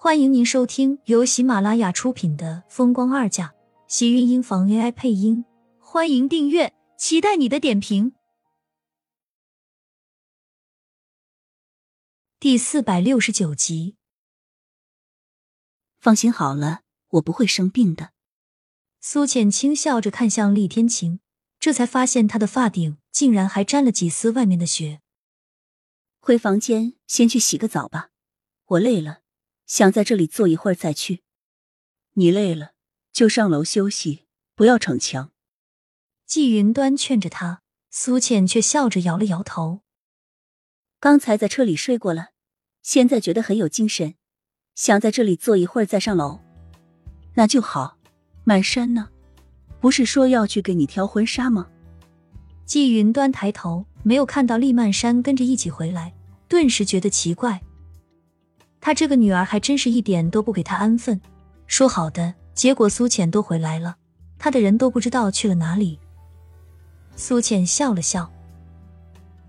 欢迎您收听由喜马拉雅出品的《风光二嫁》，喜运音房 AI 配音。欢迎订阅，期待你的点评。第四百六十九集。放心好了，我不会生病的。苏浅轻笑着看向厉天晴，这才发现他的发顶竟然还沾了几丝外面的血。回房间先去洗个澡吧，我累了。想在这里坐一会儿再去。你累了就上楼休息，不要逞强。季云端劝着他，苏浅却笑着摇了摇头。刚才在车里睡过了，现在觉得很有精神，想在这里坐一会儿再上楼。那就好。满山呢？不是说要去给你挑婚纱吗？季云端抬头，没有看到厉曼山跟着一起回来，顿时觉得奇怪。他这个女儿还真是一点都不给他安分。说好的，结果苏浅都回来了，他的人都不知道去了哪里。苏浅笑了笑，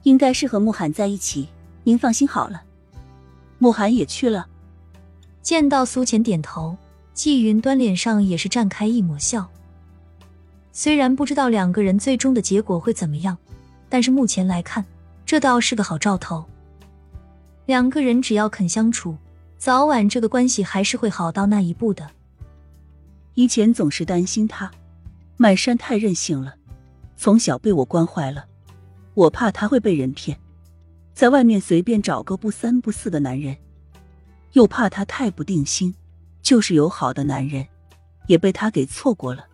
应该是和慕寒在一起。您放心好了，慕寒也去了。见到苏浅点头，季云端脸上也是绽开一抹笑。虽然不知道两个人最终的结果会怎么样，但是目前来看，这倒是个好兆头。两个人只要肯相处，早晚这个关系还是会好到那一步的。以前总是担心他，满山太任性了，从小被我惯坏了，我怕他会被人骗，在外面随便找个不三不四的男人，又怕他太不定心，就是有好的男人，也被他给错过了。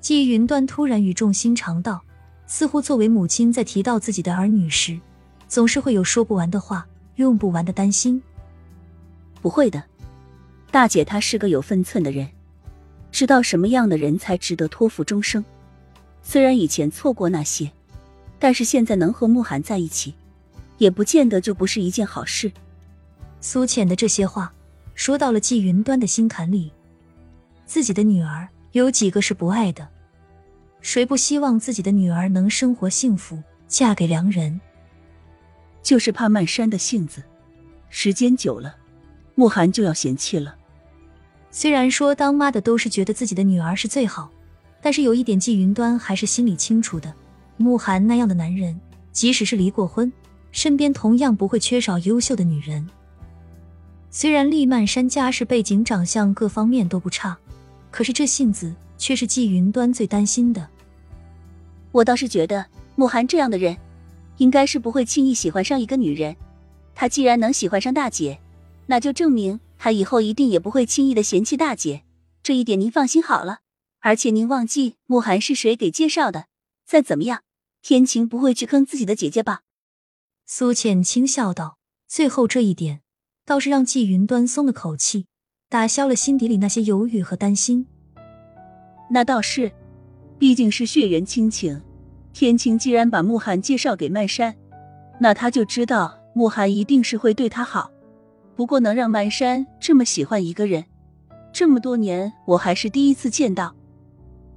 季云端突然语重心长道，似乎作为母亲在提到自己的儿女时，总是会有说不完的话。用不完的担心，不会的，大姐她是个有分寸的人，知道什么样的人才值得托付终生。虽然以前错过那些，但是现在能和慕寒在一起，也不见得就不是一件好事。苏浅的这些话说到了季云端的心坎里，自己的女儿有几个是不爱的？谁不希望自己的女儿能生活幸福，嫁给良人？就是怕曼山的性子，时间久了，慕寒就要嫌弃了。虽然说当妈的都是觉得自己的女儿是最好，但是有一点，季云端还是心里清楚的。慕寒那样的男人，即使是离过婚，身边同样不会缺少优秀的女人。虽然厉曼山家世背景、长相各方面都不差，可是这性子却是季云端最担心的。我倒是觉得慕寒这样的人。应该是不会轻易喜欢上一个女人，他既然能喜欢上大姐，那就证明他以后一定也不会轻易的嫌弃大姐，这一点您放心好了。而且您忘记慕寒是谁给介绍的，再怎么样，天晴不会去坑自己的姐姐吧？苏浅轻笑道。最后这一点倒是让季云端松了口气，打消了心底里那些犹豫和担心。那倒是，毕竟是血缘亲情。天晴既然把慕寒介绍给曼山，那他就知道慕寒一定是会对他好。不过能让曼山这么喜欢一个人，这么多年我还是第一次见到。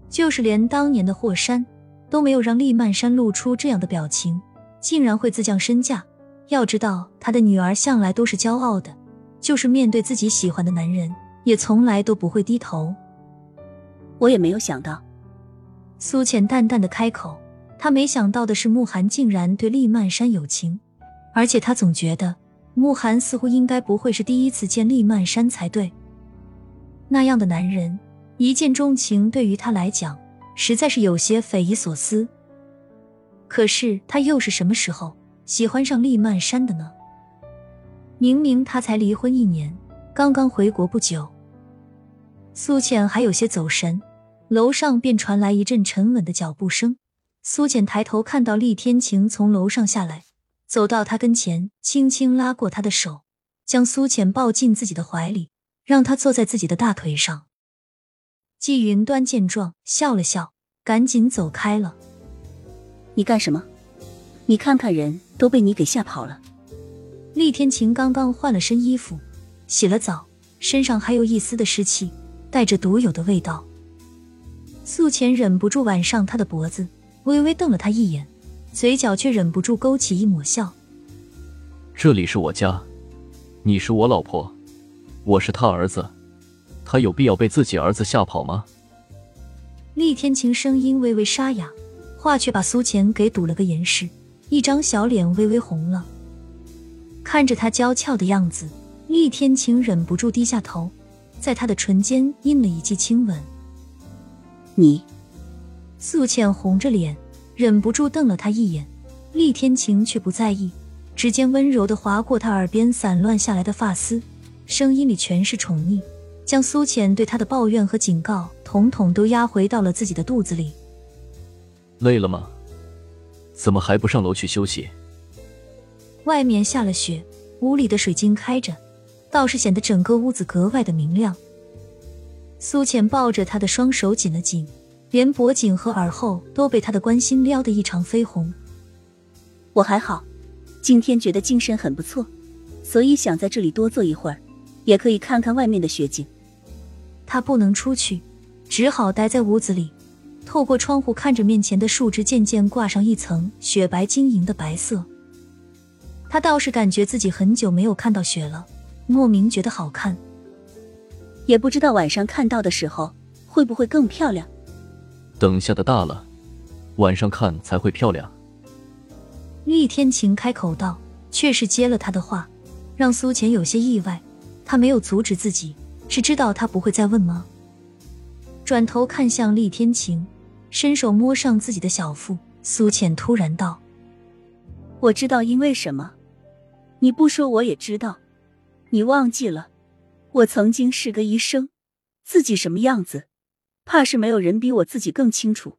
就是连当年的霍山都没有让厉曼山露出这样的表情，竟然会自降身价。要知道他的女儿向来都是骄傲的，就是面对自己喜欢的男人，也从来都不会低头。我也没有想到，苏浅淡淡的开口。他没想到的是，慕寒竟然对厉曼山有情，而且他总觉得慕寒似乎应该不会是第一次见厉曼山才对。那样的男人一见钟情，对于他来讲实在是有些匪夷所思。可是他又是什么时候喜欢上厉曼山的呢？明明他才离婚一年，刚刚回国不久。苏浅还有些走神，楼上便传来一阵沉稳的脚步声。苏浅抬头看到厉天晴从楼上下来，走到他跟前，轻轻拉过他的手，将苏浅抱进自己的怀里，让他坐在自己的大腿上。季云端见状笑了笑，赶紧走开了。你干什么？你看看人都被你给吓跑了。厉天晴刚刚换了身衣服，洗了澡，身上还有一丝的湿气，带着独有的味道。素浅忍不住挽上他的脖子。微微瞪了他一眼，嘴角却忍不住勾起一抹笑。这里是我家，你是我老婆，我是他儿子，他有必要被自己儿子吓跑吗？厉天晴声音微微沙哑，话却把苏浅给堵了个严实，一张小脸微微红了。看着他娇俏的样子，厉天晴忍不住低下头，在他的唇间印了一记亲吻。你，苏浅红着脸，忍不住瞪了他一眼。厉天晴却不在意，指尖温柔的划过他耳边散乱下来的发丝，声音里全是宠溺，将苏浅对他的抱怨和警告统统都压回到了自己的肚子里。累了吗？怎么还不上楼去休息？外面下了雪，屋里的水晶开着，倒是显得整个屋子格外的明亮。苏浅抱着他的双手紧了紧，连脖颈和耳后都被他的关心撩得异常绯红。我还好，今天觉得精神很不错，所以想在这里多坐一会儿，也可以看看外面的雪景。他不能出去，只好待在屋子里，透过窗户看着面前的树枝渐渐挂上一层雪白晶莹的白色。他倒是感觉自己很久没有看到雪了，莫名觉得好看。也不知道晚上看到的时候会不会更漂亮。等下的大了，晚上看才会漂亮。厉天晴开口道，却是接了他的话，让苏浅有些意外。他没有阻止自己，是知道他不会再问吗？转头看向厉天晴，伸手摸上自己的小腹。苏浅突然道：“我知道因为什么，你不说我也知道。你忘记了，我曾经是个医生，自己什么样子，怕是没有人比我自己更清楚。”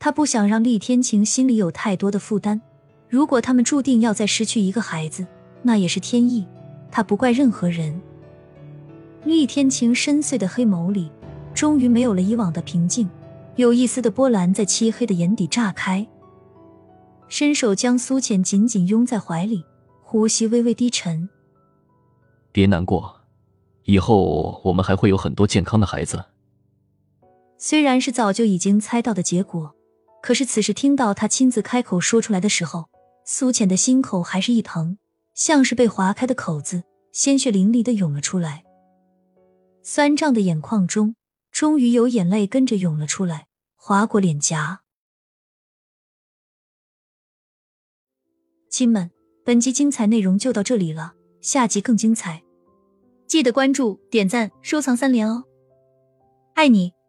他不想让厉天晴心里有太多的负担。如果他们注定要再失去一个孩子，那也是天意，他不怪任何人。厉天晴深邃的黑眸里，终于没有了以往的平静，有一丝的波澜在漆黑的眼底炸开。伸手将苏浅紧紧拥在怀里，呼吸微微低沉。别难过，以后我们还会有很多健康的孩子。虽然是早就已经猜到的结果，可是此时听到他亲自开口说出来的时候。苏浅的心口还是一疼，像是被划开的口子，鲜血淋漓的涌了出来。酸胀的眼眶中，终于有眼泪跟着涌了出来，划过脸颊。亲们，本集精彩内容就到这里了，下集更精彩，记得关注、点赞、收藏三连哦！爱你。